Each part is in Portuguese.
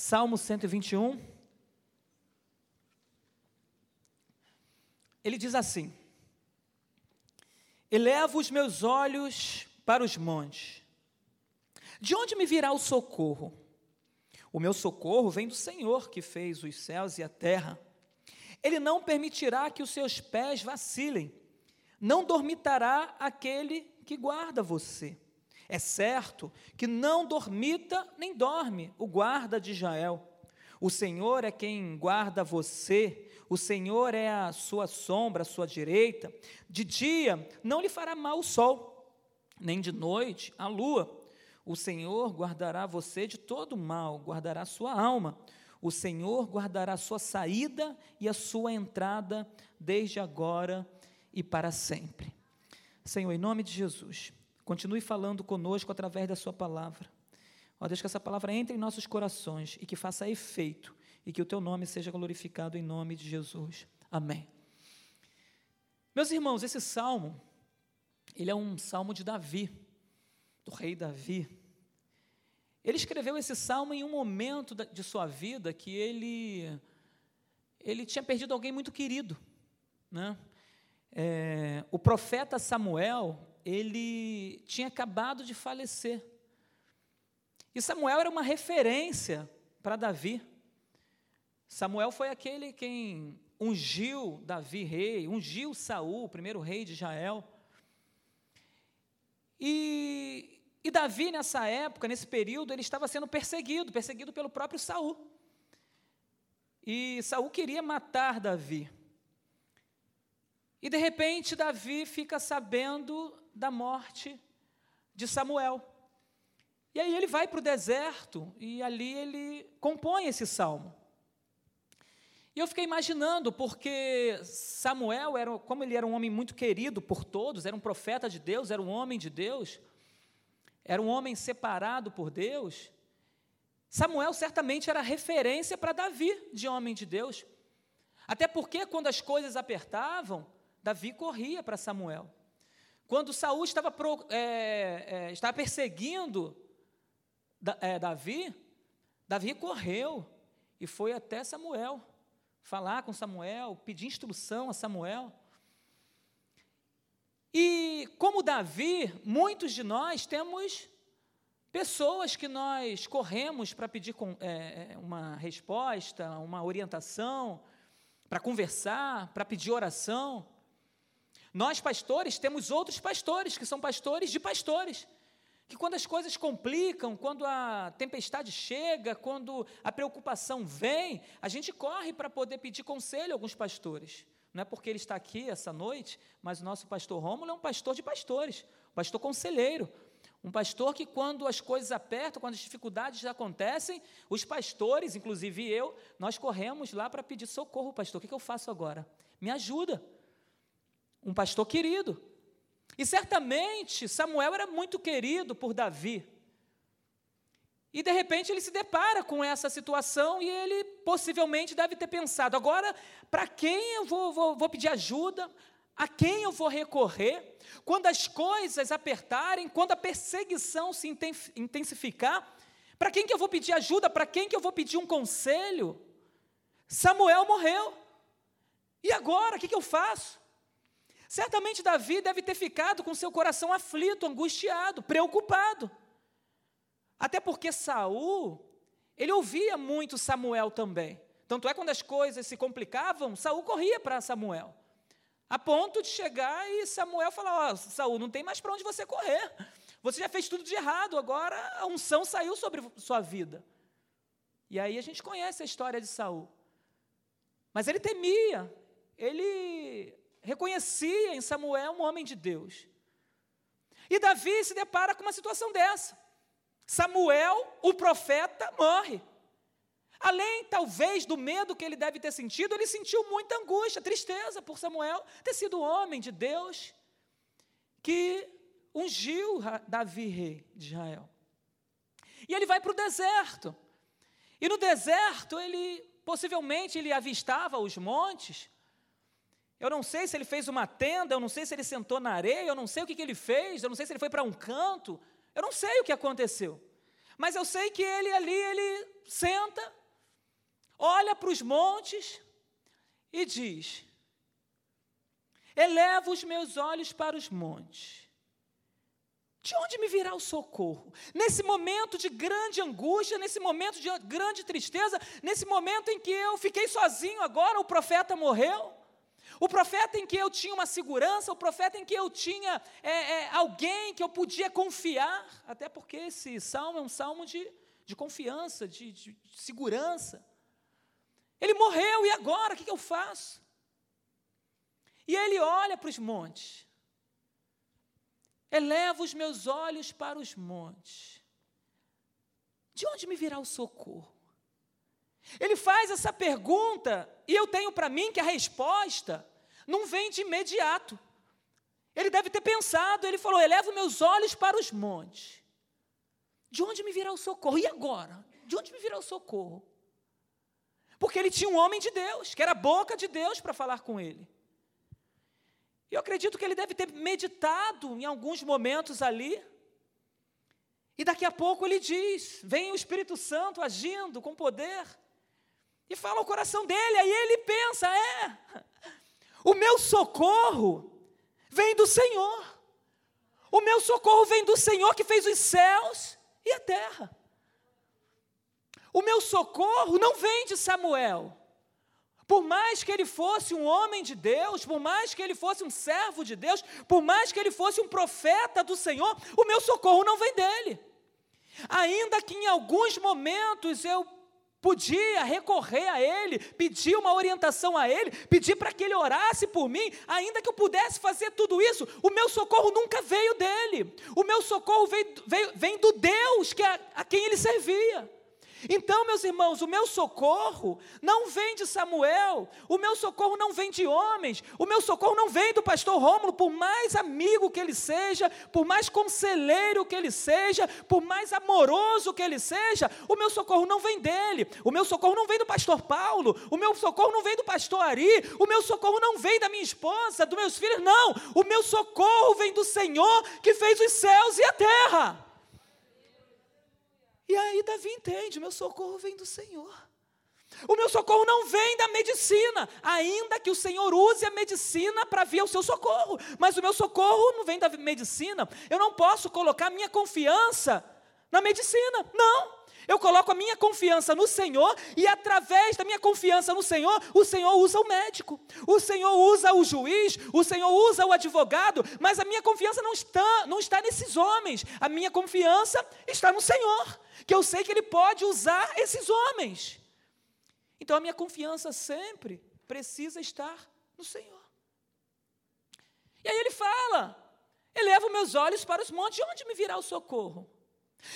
Salmo 121. Ele diz assim: Elevo os meus olhos para os montes. De onde me virá o socorro? O meu socorro vem do Senhor que fez os céus e a terra. Ele não permitirá que os seus pés vacilem, não dormitará aquele que guarda você. É certo que não dormita nem dorme o guarda de Israel. O Senhor é quem guarda você, o Senhor é a sua sombra, a sua direita. De dia não lhe fará mal o sol, nem de noite a lua. O Senhor guardará você de todo mal, guardará sua alma. O Senhor guardará a sua saída e a sua entrada, desde agora e para sempre. Senhor, em nome de Jesus, continue falando conosco através da Sua palavra. Ó Deus, que essa palavra entre em nossos corações e que faça efeito e que o Teu nome seja glorificado em nome de Jesus. Amém. Meus irmãos, esse salmo, ele é um salmo de Davi, do rei Davi. Ele escreveu esse salmo em um momento de sua vida que ele, ele tinha perdido alguém muito querido. Né? É, o profeta Samuel, ele tinha acabado de falecer. E Samuel era uma referência para Davi. Samuel foi aquele quem ungiu Davi rei, ungiu Saul, primeiro rei de Israel. E, e Davi, nessa época, nesse período, ele estava sendo perseguido, perseguido pelo próprio Saul. E Saul queria matar Davi. E de repente Davi fica sabendo da morte de Samuel. E aí ele vai para o deserto e ali ele compõe esse salmo. E eu fiquei imaginando, porque Samuel, era, como ele era um homem muito querido por todos, era um profeta de Deus, era um homem de Deus, era um homem separado por Deus, Samuel certamente era referência para Davi de homem de Deus. Até porque quando as coisas apertavam, Davi corria para Samuel. Quando Saul estava, é, é, estava perseguindo é, Davi, Davi correu e foi até Samuel, falar com Samuel, pedir instrução a Samuel. E como Davi, muitos de nós temos pessoas que nós corremos para pedir com, é, é, uma resposta, uma orientação, para conversar, para pedir oração. Nós, pastores, temos outros pastores, que são pastores de pastores, que quando as coisas complicam, quando a tempestade chega, quando a preocupação vem, a gente corre para poder pedir conselho a alguns pastores. Não é porque ele está aqui essa noite, mas o nosso pastor Rômulo é um pastor de pastores, um pastor conselheiro, um pastor que, quando as coisas apertam, quando as dificuldades acontecem, os pastores, inclusive eu, nós corremos lá para pedir socorro, pastor. O que, eu faço agora? Me ajuda um pastor querido. E certamente Samuel era muito querido por Davi. E de repente ele se depara com essa situação e ele possivelmente deve ter pensado: agora, para quem eu vou, vou, vou pedir ajuda? A quem eu vou recorrer? Quando as coisas apertarem, quando a perseguição se intensificar, para quem que eu vou pedir ajuda? Para quem que eu vou pedir um conselho? Samuel morreu. E agora, o que, que eu faço? Certamente Davi deve ter ficado com seu coração aflito, angustiado, preocupado. Até porque Saul, ele ouvia muito Samuel também. Tanto é quando as coisas se complicavam, Saul corria para Samuel. A ponto de chegar e Samuel falar: Ó, oh, Saul, não tem mais para onde você correr. Você já fez tudo de errado, agora a unção saiu sobre sua vida. E aí a gente conhece a história de Saul. Mas ele temia, ele reconhecia em Samuel um homem de Deus. E Davi se depara com uma situação dessa. Samuel, o profeta, morre. Além, talvez, do medo que ele deve ter sentido, ele sentiu muita angústia, tristeza por Samuel ter sido homem de Deus que ungiu Davi, rei de Israel. E ele vai para o deserto. E no deserto, ele possivelmente ele avistava os montes, eu não sei se ele fez uma tenda, eu não sei se ele sentou na areia, eu não sei o que, que ele fez, eu não sei se ele foi para um canto, eu não sei o que aconteceu. Mas eu sei que ele ali, ele senta, olha para os montes e diz: Eleva os meus olhos para os montes. De onde me virá o socorro? Nesse momento de grande angústia, nesse momento de grande tristeza, nesse momento em que eu fiquei sozinho agora, o profeta morreu. O profeta em que eu tinha uma segurança, o profeta em que eu tinha é, é, alguém que eu podia confiar, até porque esse salmo é um salmo de, de confiança, de, de, de segurança. Ele morreu, e agora? O que, que eu faço? E ele olha para os montes. Eleva os meus olhos para os montes. De onde me virá o socorro? Ele faz essa pergunta e eu tenho para mim que a resposta não vem de imediato. Ele deve ter pensado, ele falou: eleva meus olhos para os montes. De onde me virá o socorro? E agora? De onde me virá o socorro? Porque ele tinha um homem de Deus, que era a boca de Deus para falar com ele. E eu acredito que ele deve ter meditado em alguns momentos ali. E daqui a pouco ele diz: vem o Espírito Santo agindo com poder. E fala ao coração dele, aí ele pensa: é, o meu socorro vem do Senhor. O meu socorro vem do Senhor que fez os céus e a terra. O meu socorro não vem de Samuel. Por mais que ele fosse um homem de Deus, por mais que ele fosse um servo de Deus, por mais que ele fosse um profeta do Senhor, o meu socorro não vem dele. Ainda que em alguns momentos eu podia recorrer a Ele, pedir uma orientação a Ele, pedir para que Ele orasse por mim, ainda que eu pudesse fazer tudo isso, o meu socorro nunca veio dele, o meu socorro veio, veio, vem do Deus que a, a quem Ele servia. Então, meus irmãos, o meu socorro não vem de Samuel, o meu socorro não vem de homens, o meu socorro não vem do pastor Rômulo, por mais amigo que ele seja, por mais conselheiro que ele seja, por mais amoroso que ele seja, o meu socorro não vem dele, o meu socorro não vem do pastor Paulo, o meu socorro não vem do pastor Ari, o meu socorro não vem da minha esposa, dos meus filhos, não, o meu socorro vem do Senhor que fez os céus e a terra. E aí Davi entende: meu socorro vem do Senhor. O meu socorro não vem da medicina, ainda que o Senhor use a medicina para vir ao seu socorro, mas o meu socorro não vem da medicina. Eu não posso colocar minha confiança na medicina, não. Eu coloco a minha confiança no Senhor e através da minha confiança no Senhor, o Senhor usa o médico, o Senhor usa o juiz, o Senhor usa o advogado, mas a minha confiança não está, não está nesses homens, a minha confiança está no Senhor, que eu sei que Ele pode usar esses homens. Então a minha confiança sempre precisa estar no Senhor. E aí ele fala: eleva meus olhos para os montes, de onde me virá o socorro?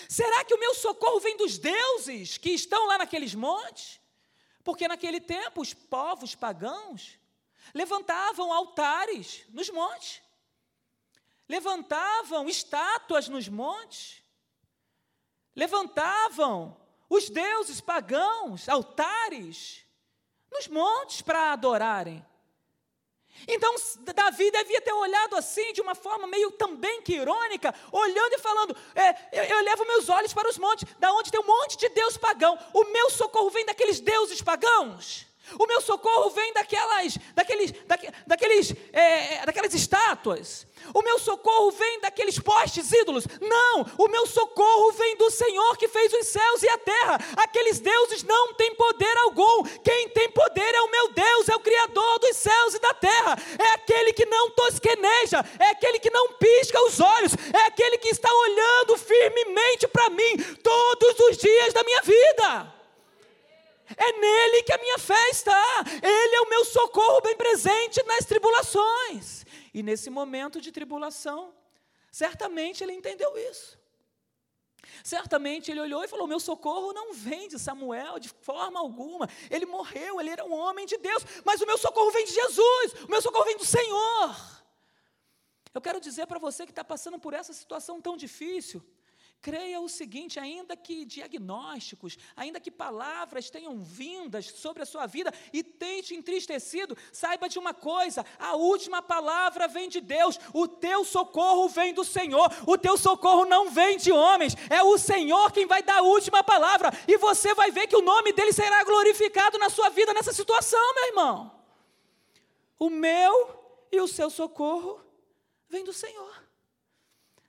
Será que o meu socorro vem dos deuses que estão lá naqueles montes? Porque naquele tempo os povos pagãos levantavam altares nos montes, levantavam estátuas nos montes, levantavam os deuses pagãos, altares, nos montes para adorarem. Então, Davi devia ter olhado assim, de uma forma meio também que irônica, olhando e falando: é, eu, eu levo meus olhos para os montes, da onde tem um monte de deus pagão. O meu socorro vem daqueles deuses pagãos. O meu socorro vem daquelas, daqueles, daqueles, é, é, daquelas estátuas. O meu socorro vem daqueles postes ídolos. Não, o meu socorro vem do Senhor que fez os céus e a terra. Aqueles deuses não têm poder algum. Quem tem poder é o meu Deus, é o Criador dos céus e da terra. É aquele que não tosqueneja, é aquele que não pisca os olhos, é aquele que está olhando firmemente para mim todos os dias da minha vida. É nele que a minha fé está. Ele é o meu socorro bem presente nas tribulações. E nesse momento de tribulação, certamente ele entendeu isso. Certamente ele olhou e falou: Meu socorro não vem de Samuel de forma alguma. Ele morreu, ele era um homem de Deus, mas o meu socorro vem de Jesus, o meu socorro vem do Senhor. Eu quero dizer para você que está passando por essa situação tão difícil, creia o seguinte: ainda que diagnósticos, ainda que palavras tenham vindas sobre a sua vida e tenha te entristecido, saiba de uma coisa: a última palavra vem de Deus, o teu socorro vem do Senhor, o teu socorro não vem de homens, é o Senhor quem vai dar a última palavra, e você vai ver que o nome dele será glorificado na sua vida nessa situação, meu irmão. O meu e o seu socorro vem do Senhor,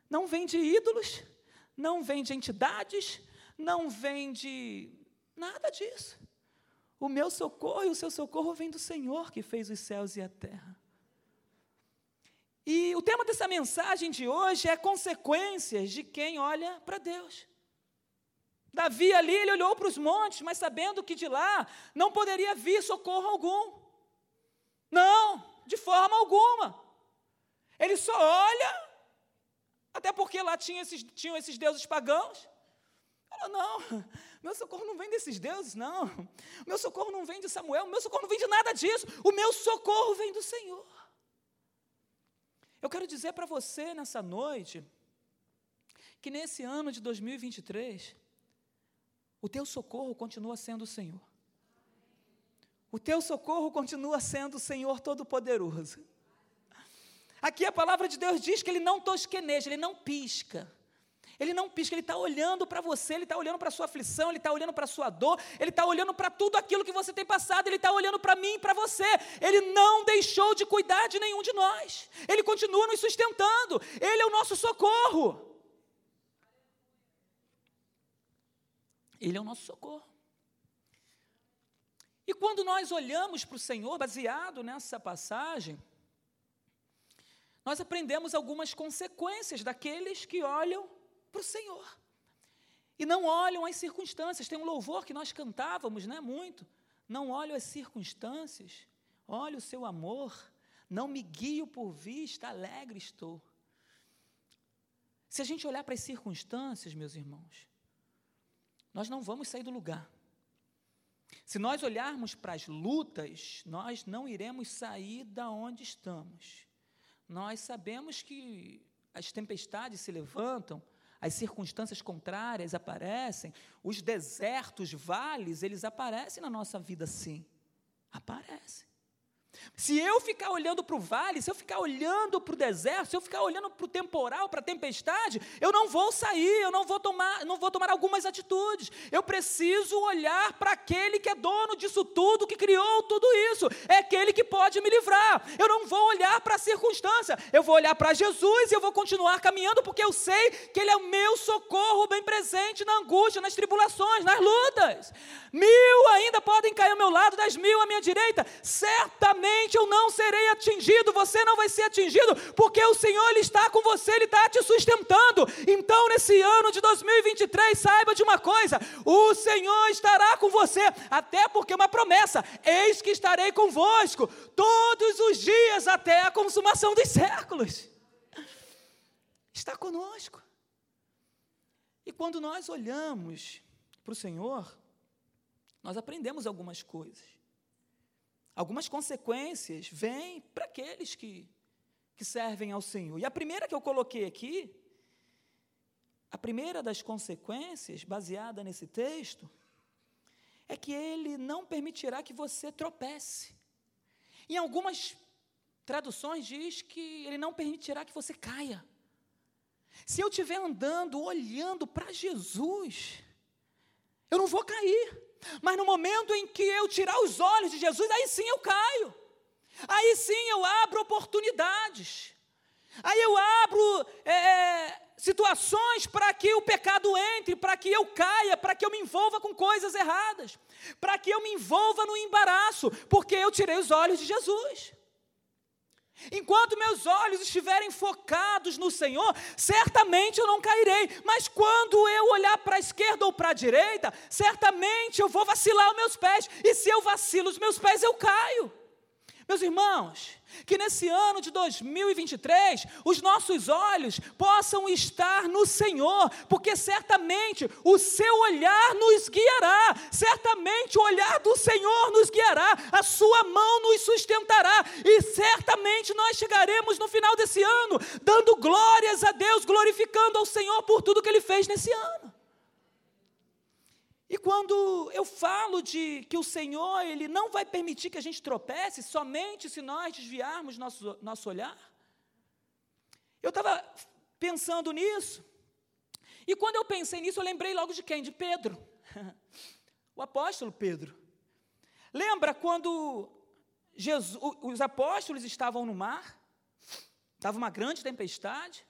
não vem de ídolos não vem de entidades, não vem de nada disso. O meu socorro e o seu socorro vem do Senhor que fez os céus e a terra. E o tema dessa mensagem de hoje é consequências de quem olha para Deus. Davi ali, ele olhou para os montes, mas sabendo que de lá não poderia vir socorro algum. Não, de forma alguma. Ele só olha até porque lá tinha esses, tinham esses deuses pagãos. Ela, não, meu socorro não vem desses deuses, não. Meu socorro não vem de Samuel, meu socorro não vem de nada disso. O meu socorro vem do Senhor. Eu quero dizer para você nessa noite que nesse ano de 2023, o teu socorro continua sendo o Senhor. O teu socorro continua sendo o Senhor Todo-Poderoso. Aqui a palavra de Deus diz que ele não tosqueneja, ele não pisca. Ele não pisca, ele está olhando para você, ele está olhando para a sua aflição, ele está olhando para a sua dor, ele está olhando para tudo aquilo que você tem passado, ele está olhando para mim e para você. Ele não deixou de cuidar de nenhum de nós, ele continua nos sustentando, ele é o nosso socorro. Ele é o nosso socorro. E quando nós olhamos para o Senhor, baseado nessa passagem, nós aprendemos algumas consequências daqueles que olham para o Senhor e não olham as circunstâncias. Tem um louvor que nós cantávamos, né, muito. Não olho as circunstâncias, olho o seu amor, não me guio por vista, alegre estou. Se a gente olhar para as circunstâncias, meus irmãos, nós não vamos sair do lugar. Se nós olharmos para as lutas, nós não iremos sair da onde estamos nós sabemos que as tempestades se levantam, as circunstâncias contrárias aparecem, os desertos, vales, eles aparecem na nossa vida sim. Aparecem. Se eu ficar olhando para o vale, se eu ficar olhando para o deserto, se eu ficar olhando para o temporal, para a tempestade, eu não vou sair, eu não vou tomar, não vou tomar algumas atitudes. Eu preciso olhar para aquele que é dono disso tudo, que criou tudo isso. É aquele que pode me livrar. Eu não vou olhar para a circunstância, eu vou olhar para Jesus e eu vou continuar caminhando porque eu sei que ele é o meu socorro bem presente na angústia, nas tribulações, nas lutas. Mil ainda podem cair ao meu lado, dez mil à minha direita. Certamente eu não serei atingido, você não vai ser atingido, porque o Senhor ele está com você, Ele está te sustentando. Então, nesse ano de 2023, saiba de uma coisa: o Senhor estará com você, até porque é uma promessa: eis que estarei convosco todos os dias até a consumação dos séculos. Está conosco. E quando nós olhamos para o Senhor, nós aprendemos algumas coisas algumas consequências vêm para aqueles que, que servem ao Senhor. E a primeira que eu coloquei aqui, a primeira das consequências, baseada nesse texto, é que ele não permitirá que você tropece. Em algumas traduções diz que ele não permitirá que você caia. Se eu estiver andando, olhando para Jesus, eu não vou cair. Mas no momento em que eu tirar os olhos de Jesus, aí sim eu caio. Aí sim eu abro oportunidades. Aí eu abro é, situações para que o pecado entre, para que eu caia, para que eu me envolva com coisas erradas, para que eu me envolva no embaraço, porque eu tirei os olhos de Jesus. Enquanto meus olhos estiverem focados no Senhor, certamente eu não cairei. Mas quando eu olhar para a esquerda ou para a direita, certamente eu vou vacilar os meus pés. E se eu vacilo os meus pés, eu caio. Meus irmãos, que nesse ano de 2023 os nossos olhos possam estar no Senhor, porque certamente o seu olhar nos guiará, certamente o olhar do Senhor nos guiará, a sua mão nos sustentará, e certamente nós chegaremos no final desse ano, dando glórias a Deus, glorificando ao Senhor por tudo que Ele fez nesse ano. E quando eu falo de que o Senhor, Ele não vai permitir que a gente tropece somente se nós desviarmos nosso, nosso olhar, eu estava pensando nisso, e quando eu pensei nisso, eu lembrei logo de quem? De Pedro, o apóstolo Pedro. Lembra quando Jesus, os apóstolos estavam no mar, estava uma grande tempestade,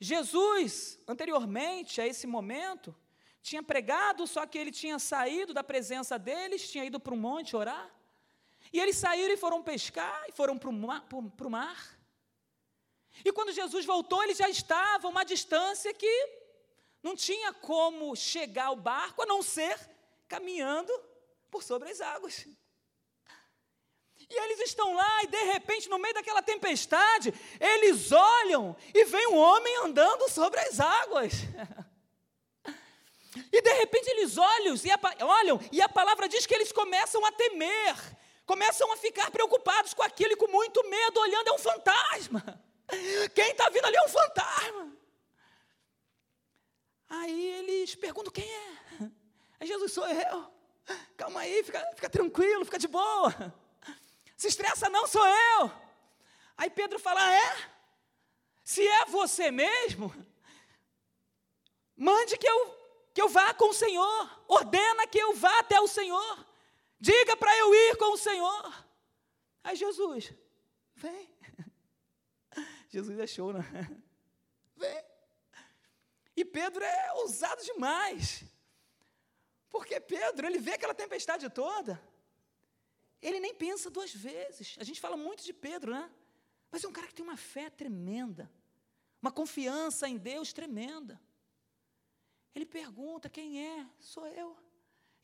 Jesus, anteriormente a esse momento, tinha pregado, só que ele tinha saído da presença deles, tinha ido para o monte orar. E eles saíram e foram pescar, e foram para o mar, mar. E quando Jesus voltou, eles já estavam a uma distância que não tinha como chegar ao barco a não ser caminhando por sobre as águas. E eles estão lá, e de repente, no meio daquela tempestade, eles olham e vem um homem andando sobre as águas. E de repente eles olham e, a, olham, e a palavra diz que eles começam a temer, começam a ficar preocupados com aquilo com muito medo, olhando, é um fantasma. Quem está vindo ali é um fantasma. Aí eles perguntam quem é. Jesus sou eu. Calma aí, fica, fica tranquilo, fica de boa. Se estressa não, sou eu. Aí Pedro fala: é? Se é você mesmo, mande que eu que eu vá com o Senhor, ordena que eu vá até o Senhor, diga para eu ir com o Senhor. Aí Jesus, vem. Jesus é show, né? Vem. E Pedro é ousado demais. Porque Pedro, ele vê aquela tempestade toda, ele nem pensa duas vezes. A gente fala muito de Pedro, né? Mas é um cara que tem uma fé tremenda, uma confiança em Deus tremenda. Ele pergunta: quem é? Sou eu.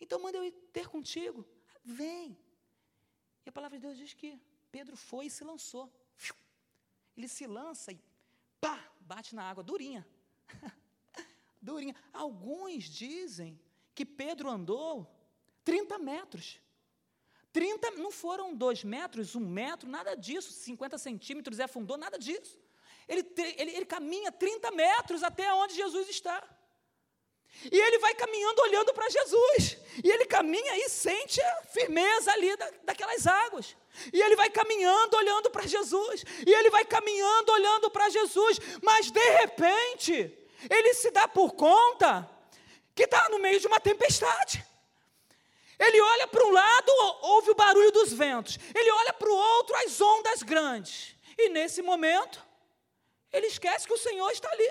Então manda eu ir ter contigo. Vem. E a palavra de Deus diz que Pedro foi e se lançou. Ele se lança e pá, bate na água, durinha. durinha. Alguns dizem que Pedro andou 30 metros. 30, não foram dois metros, um metro, nada disso, 50 centímetros e afundou, nada disso. Ele, ele, ele caminha 30 metros até onde Jesus está. E ele vai caminhando olhando para Jesus. E ele caminha e sente a firmeza ali da, daquelas águas. E ele vai caminhando olhando para Jesus. E ele vai caminhando olhando para Jesus. Mas de repente, ele se dá por conta que está no meio de uma tempestade. Ele olha para um lado, ouve o barulho dos ventos. Ele olha para o outro, as ondas grandes. E nesse momento, ele esquece que o Senhor está ali.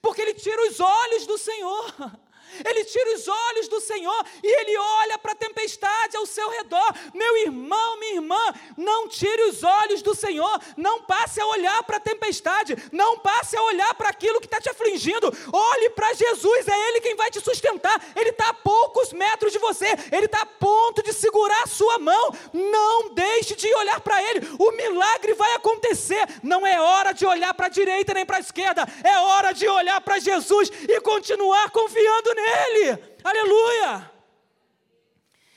Porque ele tira os olhos do Senhor. Ele tira os olhos do Senhor e ele olha para a tempestade ao seu redor. Meu irmão, minha irmã, não tire os olhos do Senhor. Não passe a olhar para a tempestade. Não passe a olhar para aquilo que está te afligindo. Olhe para Jesus, é Ele quem vai te sustentar. Ele está a poucos metros de você. Ele está a ponto de segurar a sua mão. Não deixe de olhar para Ele. O milagre vai acontecer. Não é hora de olhar para a direita nem para a esquerda. É hora de olhar para Jesus e continuar confiando nele nele. Aleluia!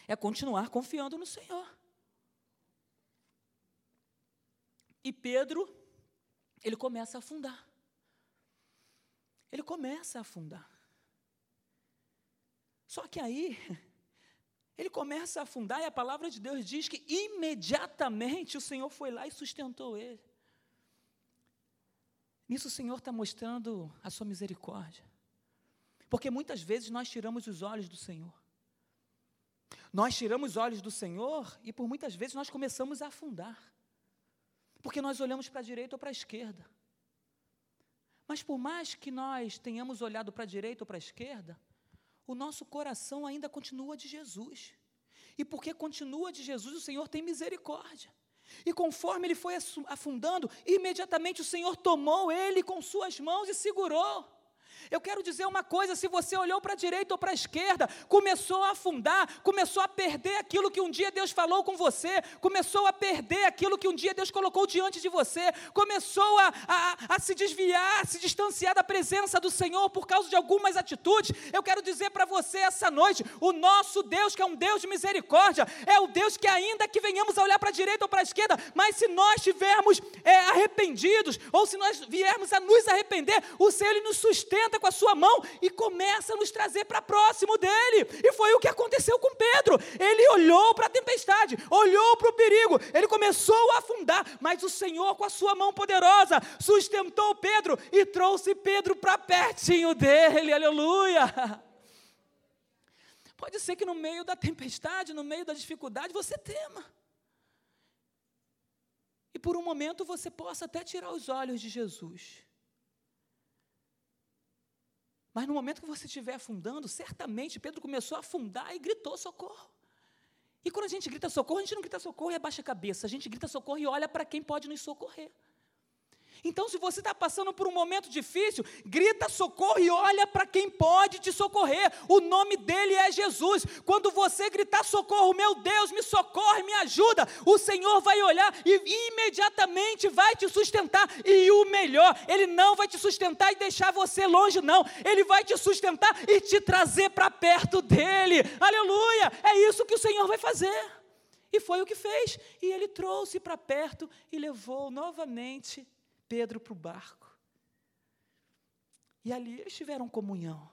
É continuar confiando no Senhor. E Pedro, ele começa a afundar. Ele começa a afundar. Só que aí, ele começa a afundar e a palavra de Deus diz que imediatamente o Senhor foi lá e sustentou ele. Nisso o Senhor está mostrando a sua misericórdia. Porque muitas vezes nós tiramos os olhos do Senhor. Nós tiramos os olhos do Senhor e por muitas vezes nós começamos a afundar. Porque nós olhamos para a direita ou para a esquerda. Mas por mais que nós tenhamos olhado para a direita ou para a esquerda, o nosso coração ainda continua de Jesus. E porque continua de Jesus, o Senhor tem misericórdia. E conforme ele foi afundando, imediatamente o Senhor tomou ele com suas mãos e segurou. Eu quero dizer uma coisa: se você olhou para a direita ou para a esquerda, começou a afundar, começou a perder aquilo que um dia Deus falou com você, começou a perder aquilo que um dia Deus colocou diante de você, começou a, a, a se desviar, se distanciar da presença do Senhor por causa de algumas atitudes. Eu quero dizer para você essa noite: o nosso Deus, que é um Deus de misericórdia, é o Deus que, ainda que venhamos a olhar para a direita ou para a esquerda, mas se nós estivermos é, arrependidos, ou se nós viermos a nos arrepender, o Senhor ele nos sustenta com a sua mão e começa a nos trazer para próximo dele. E foi o que aconteceu com Pedro. Ele olhou para a tempestade, olhou para o perigo, ele começou a afundar, mas o Senhor, com a sua mão poderosa, sustentou Pedro e trouxe Pedro para pertinho dele. Aleluia! Pode ser que no meio da tempestade, no meio da dificuldade, você tema. E por um momento você possa até tirar os olhos de Jesus. Mas no momento que você estiver afundando, certamente Pedro começou a afundar e gritou socorro. E quando a gente grita socorro, a gente não grita socorro e abaixa a cabeça, a gente grita socorro e olha para quem pode nos socorrer. Então, se você está passando por um momento difícil, grita socorro e olha para quem pode te socorrer. O nome dele é Jesus. Quando você gritar socorro, meu Deus, me socorre, me ajuda, o Senhor vai olhar e imediatamente vai te sustentar. E o melhor, ele não vai te sustentar e deixar você longe, não. Ele vai te sustentar e te trazer para perto dele. Aleluia! É isso que o Senhor vai fazer. E foi o que fez. E ele trouxe para perto e levou novamente Pedro para o barco. E ali eles tiveram comunhão.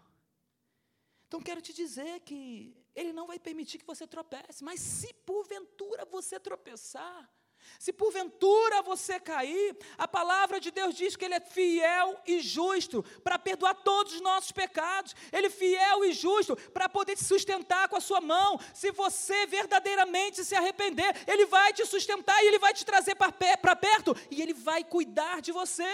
Então quero te dizer que Ele não vai permitir que você tropece, mas se porventura você tropeçar, se porventura você cair, a palavra de Deus diz que Ele é fiel e justo para perdoar todos os nossos pecados. Ele é fiel e justo para poder te sustentar com a sua mão. Se você verdadeiramente se arrepender, Ele vai te sustentar e Ele vai te trazer para perto e Ele vai cuidar de você.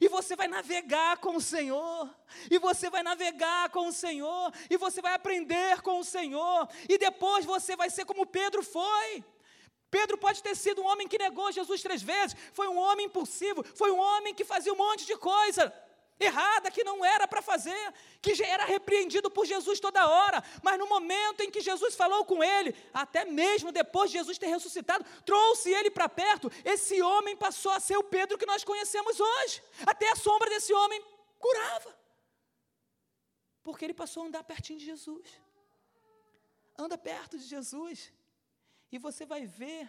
E você vai navegar com o Senhor, e você vai navegar com o Senhor, e você vai aprender com o Senhor, e depois você vai ser como Pedro foi. Pedro pode ter sido um homem que negou Jesus três vezes, foi um homem impulsivo, foi um homem que fazia um monte de coisa errada que não era para fazer, que já era repreendido por Jesus toda hora, mas no momento em que Jesus falou com ele, até mesmo depois de Jesus ter ressuscitado, trouxe ele para perto, esse homem passou a ser o Pedro que nós conhecemos hoje. Até a sombra desse homem curava. Porque ele passou a andar pertinho de Jesus. Anda perto de Jesus e você vai ver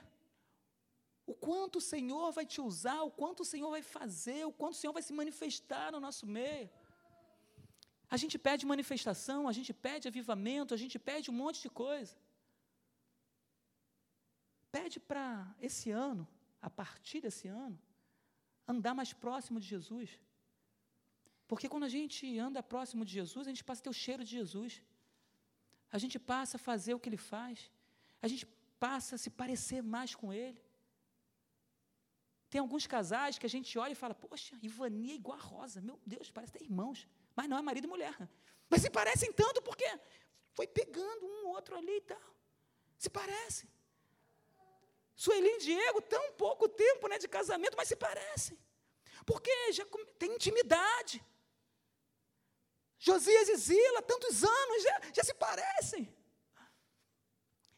o quanto o Senhor vai te usar, o quanto o Senhor vai fazer, o quanto o Senhor vai se manifestar no nosso meio. A gente pede manifestação, a gente pede avivamento, a gente pede um monte de coisa. Pede para esse ano, a partir desse ano, andar mais próximo de Jesus. Porque quando a gente anda próximo de Jesus, a gente passa a ter o cheiro de Jesus. A gente passa a fazer o que ele faz. A gente passa a se parecer mais com ele. Tem alguns casais que a gente olha e fala, poxa, Ivani é igual a Rosa, meu Deus, parece ter irmãos. Mas não é marido e mulher. Mas se parecem tanto porque foi pegando um outro ali e tal. Se parecem. Sueli e Diego, tão pouco tempo né, de casamento, mas se parecem. Porque já tem intimidade. Josias e Zila, tantos anos, já, já se parecem.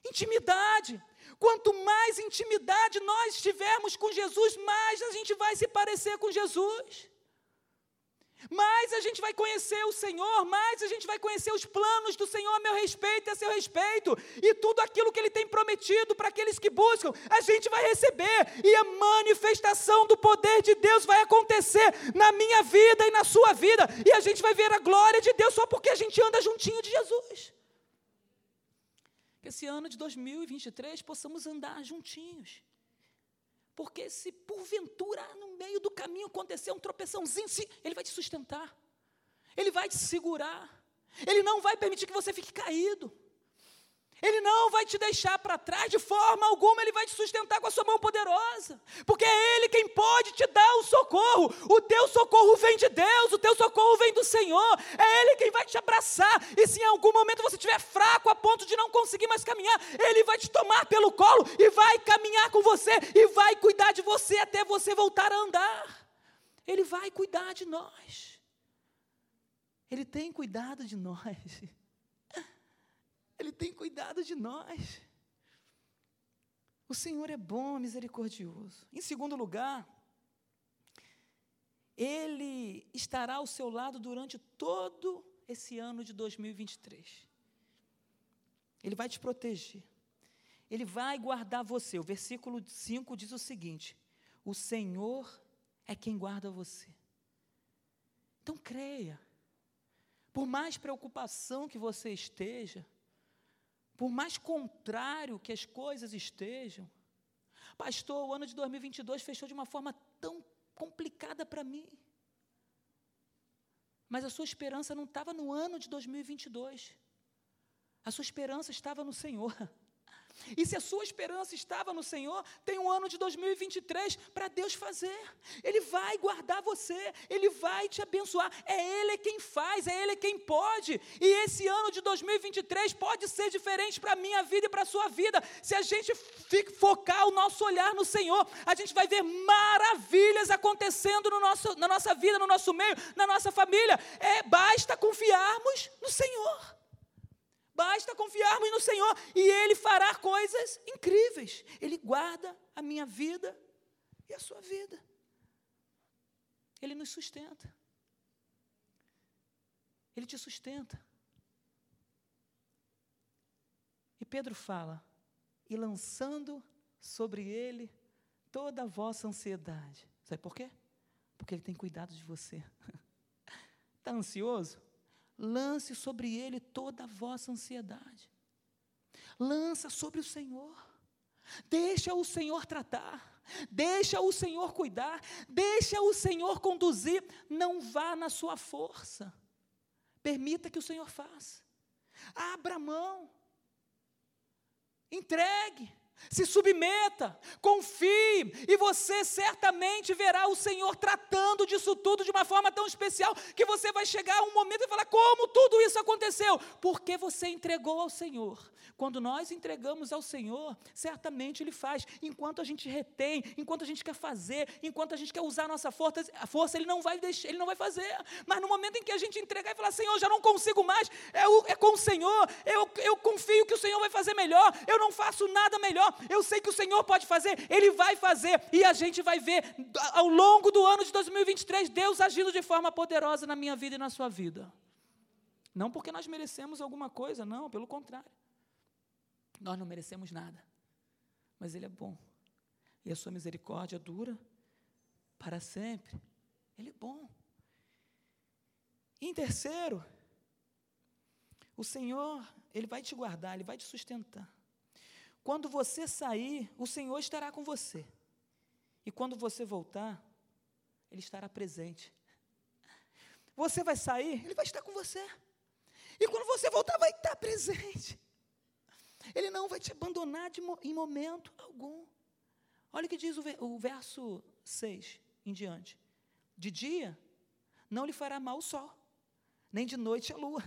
Intimidade. Quanto mais intimidade nós tivermos com Jesus, mais a gente vai se parecer com Jesus. Mais a gente vai conhecer o Senhor, mais a gente vai conhecer os planos do Senhor a meu respeito e a seu respeito, e tudo aquilo que Ele tem prometido para aqueles que buscam, a gente vai receber, e a manifestação do poder de Deus vai acontecer na minha vida e na sua vida, e a gente vai ver a glória de Deus só porque a gente anda juntinho de Jesus que esse ano de 2023 possamos andar juntinhos. Porque se porventura no meio do caminho acontecer um tropeçãozinho, ele vai te sustentar. Ele vai te segurar. Ele não vai permitir que você fique caído. Ele não vai te deixar para trás de forma alguma, ele vai te sustentar com a sua mão poderosa, porque é Ele quem pode te dar o socorro. O teu socorro vem de Deus, o teu socorro vem do Senhor, é Ele quem vai te abraçar. E se em algum momento você estiver fraco a ponto de não conseguir mais caminhar, Ele vai te tomar pelo colo e vai caminhar com você e vai cuidar de você até você voltar a andar. Ele vai cuidar de nós. Ele tem cuidado de nós. Ele tem cuidado de nós. O Senhor é bom, misericordioso. Em segundo lugar, Ele estará ao seu lado durante todo esse ano de 2023. Ele vai te proteger. Ele vai guardar você. O versículo 5 diz o seguinte: O Senhor é quem guarda você. Então creia. Por mais preocupação que você esteja, por mais contrário que as coisas estejam, pastor, o ano de 2022 fechou de uma forma tão complicada para mim. Mas a sua esperança não estava no ano de 2022. A sua esperança estava no Senhor. E se a sua esperança estava no Senhor, tem um ano de 2023 para Deus fazer. Ele vai guardar você, Ele vai te abençoar. É Ele quem faz, é Ele quem pode. E esse ano de 2023 pode ser diferente para a minha vida e para a sua vida. Se a gente focar o nosso olhar no Senhor, a gente vai ver maravilhas acontecendo no nosso, na nossa vida, no nosso meio, na nossa família. É, basta confiarmos no Senhor. Basta confiarmos no Senhor e Ele fará coisas incríveis. Ele guarda a minha vida e a sua vida. Ele nos sustenta. Ele te sustenta. E Pedro fala: e lançando sobre ele toda a vossa ansiedade. Sabe por quê? Porque ele tem cuidado de você. Está ansioso? Lance sobre ele toda a vossa ansiedade. Lança sobre o Senhor. Deixa o Senhor tratar. Deixa o Senhor cuidar. Deixa o Senhor conduzir. Não vá na sua força. Permita que o Senhor faça. Abra mão. Entregue se submeta, confie, e você certamente verá o Senhor tratando disso tudo de uma forma tão especial que você vai chegar a um momento e falar: como tudo isso aconteceu? Porque você entregou ao Senhor. Quando nós entregamos ao Senhor, certamente Ele faz. Enquanto a gente retém, enquanto a gente quer fazer, enquanto a gente quer usar a nossa força, a força Ele não vai deixar, Ele não vai fazer. Mas no momento em que a gente entregar e falar: Senhor, já não consigo mais, é, o, é com o Senhor, eu, eu confio que o Senhor vai fazer melhor, eu não faço nada melhor eu sei que o Senhor pode fazer, Ele vai fazer, e a gente vai ver ao longo do ano de 2023 Deus agindo de forma poderosa na minha vida e na sua vida. Não porque nós merecemos alguma coisa, não, pelo contrário. Nós não merecemos nada, mas Ele é bom, e a sua misericórdia dura para sempre. Ele é bom. Em terceiro, o Senhor, Ele vai te guardar, Ele vai te sustentar. Quando você sair, o Senhor estará com você. E quando você voltar, Ele estará presente. Você vai sair, Ele vai estar com você. E quando você voltar, vai estar presente. Ele não vai te abandonar de, em momento algum. Olha o que diz o, o verso 6 em diante. De dia, não lhe fará mal o sol, nem de noite a lua.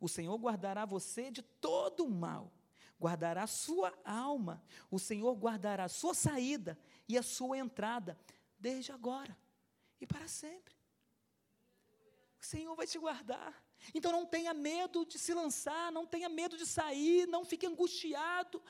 O Senhor guardará você de todo o mal guardará a sua alma, o Senhor guardará a sua saída e a sua entrada, desde agora e para sempre. O Senhor vai te guardar. Então não tenha medo de se lançar, não tenha medo de sair, não fique angustiado,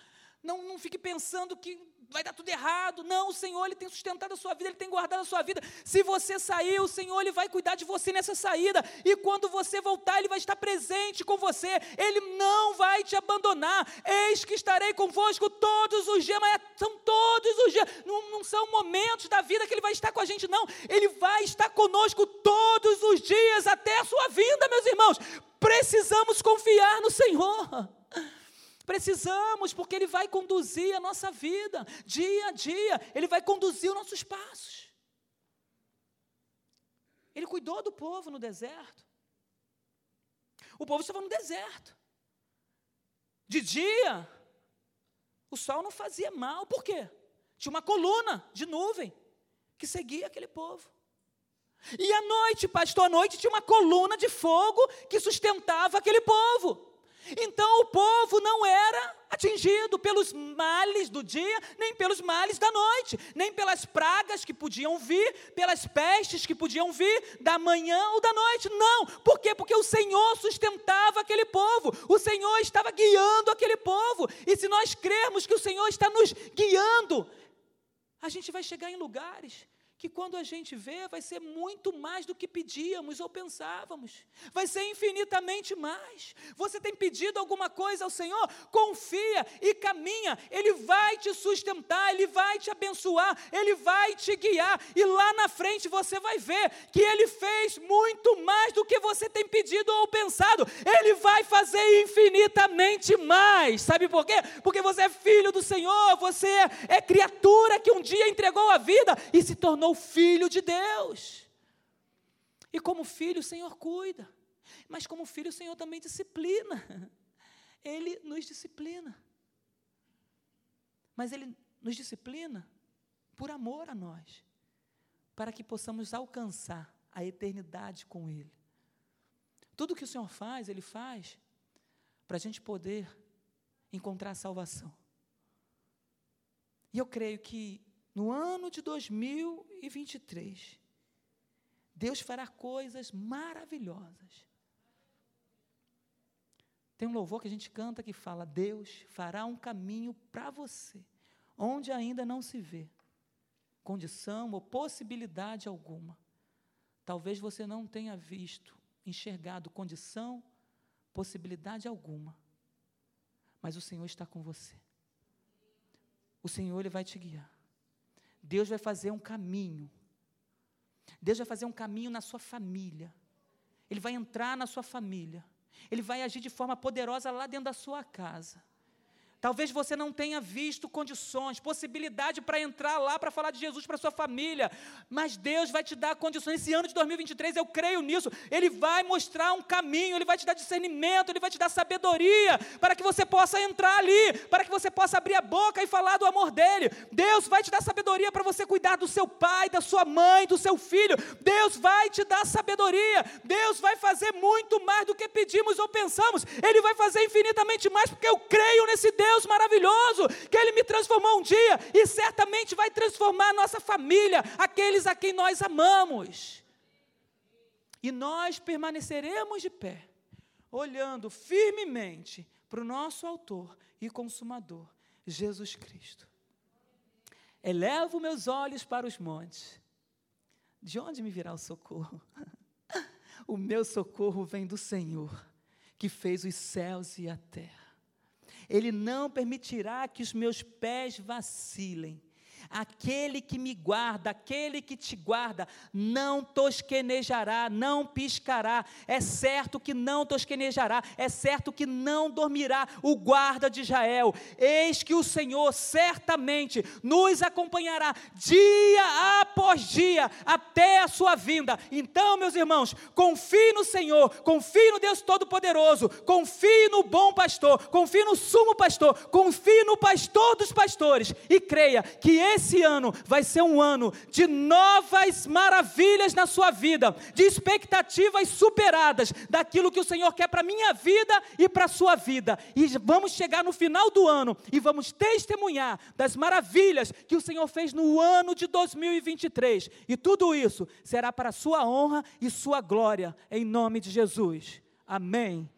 não, não fique pensando que vai dar tudo errado. Não, o Senhor ele tem sustentado a sua vida, ele tem guardado a sua vida. Se você sair, o Senhor ele vai cuidar de você nessa saída. E quando você voltar, ele vai estar presente com você. Ele não vai te abandonar. Eis que estarei convosco todos os dias, mas são todos os dias. Não, não são momentos da vida que ele vai estar com a gente, não. Ele vai estar conosco todos os dias até a sua vinda, meus irmãos. Precisamos confiar no Senhor. Precisamos, porque Ele vai conduzir a nossa vida, dia a dia, Ele vai conduzir os nossos passos. Ele cuidou do povo no deserto. O povo estava no deserto. De dia, o sol não fazia mal, por quê? Tinha uma coluna de nuvem que seguia aquele povo. E à noite, pastor, à noite tinha uma coluna de fogo que sustentava aquele povo. Então o povo não era atingido pelos males do dia, nem pelos males da noite, nem pelas pragas que podiam vir, pelas pestes que podiam vir da manhã ou da noite. Não. Por quê? Porque o Senhor sustentava aquele povo, o Senhor estava guiando aquele povo. E se nós crermos que o Senhor está nos guiando, a gente vai chegar em lugares que quando a gente vê, vai ser muito mais do que pedíamos ou pensávamos, vai ser infinitamente mais. Você tem pedido alguma coisa ao Senhor? Confia e caminha, Ele vai te sustentar, Ele vai te abençoar, Ele vai te guiar, e lá na frente você vai ver que Ele fez muito mais do que você tem pedido ou pensado, Ele vai fazer infinitamente mais. Sabe por quê? Porque você é filho do Senhor, você é, criatura que um dia entregou a vida e se tornou tornou filho de Deus. E como filho, o Senhor cuida. Mas como filho, o Senhor também disciplina. Ele nos disciplina. Mas Ele nos disciplina por amor a nós, para que possamos alcançar a eternidade com Ele. Tudo que o Senhor faz, Ele faz para a gente poder encontrar salvação. E eu creio que no ano de 2023, Deus fará coisas maravilhosas. Tem um louvor que a gente canta que fala: Deus fará um caminho para você, onde ainda não se vê condição ou possibilidade alguma. Talvez você não tenha visto, enxergado condição, possibilidade alguma. Mas o Senhor está com você. O Senhor ele vai te guiar. Deus vai fazer um caminho. Deus vai fazer um caminho na sua família. Ele vai entrar na sua família. Ele vai agir de forma poderosa lá dentro da sua casa. Talvez você não tenha visto condições, possibilidade para entrar lá para falar de Jesus para sua família, mas Deus vai te dar condições. Esse ano de 2023, eu creio nisso. Ele vai mostrar um caminho, ele vai te dar discernimento, ele vai te dar sabedoria para que você possa entrar ali, para que você possa abrir a boca e falar do amor dele. Deus vai te dar sabedoria para você cuidar do seu pai, da sua mãe, do seu filho. Deus vai te dar sabedoria. Deus vai fazer muito mais do que pedimos ou pensamos. Ele vai fazer infinitamente mais porque eu creio nesse Deus Deus maravilhoso, que Ele me transformou um dia e certamente vai transformar a nossa família, aqueles a quem nós amamos. E nós permaneceremos de pé, olhando firmemente para o nosso Autor e Consumador, Jesus Cristo. Elevo meus olhos para os montes. De onde me virá o socorro? O meu socorro vem do Senhor, que fez os céus e a terra. Ele não permitirá que os meus pés vacilem. Aquele que me guarda, aquele que te guarda, não tosquenejará, não piscará. É certo que não tosquenejará, é certo que não dormirá o guarda de Israel. Eis que o Senhor certamente nos acompanhará dia após dia até a sua vinda. Então, meus irmãos, confie no Senhor, confie no Deus Todo-Poderoso, confie no bom pastor, confie no sumo pastor, confie no pastor dos pastores e creia que esse ano vai ser um ano de novas maravilhas na sua vida, de expectativas superadas daquilo que o Senhor quer para a minha vida e para a sua vida. E vamos chegar no final do ano e vamos testemunhar das maravilhas que o Senhor fez no ano de 2023. E tudo isso será para a sua honra e sua glória, em nome de Jesus. Amém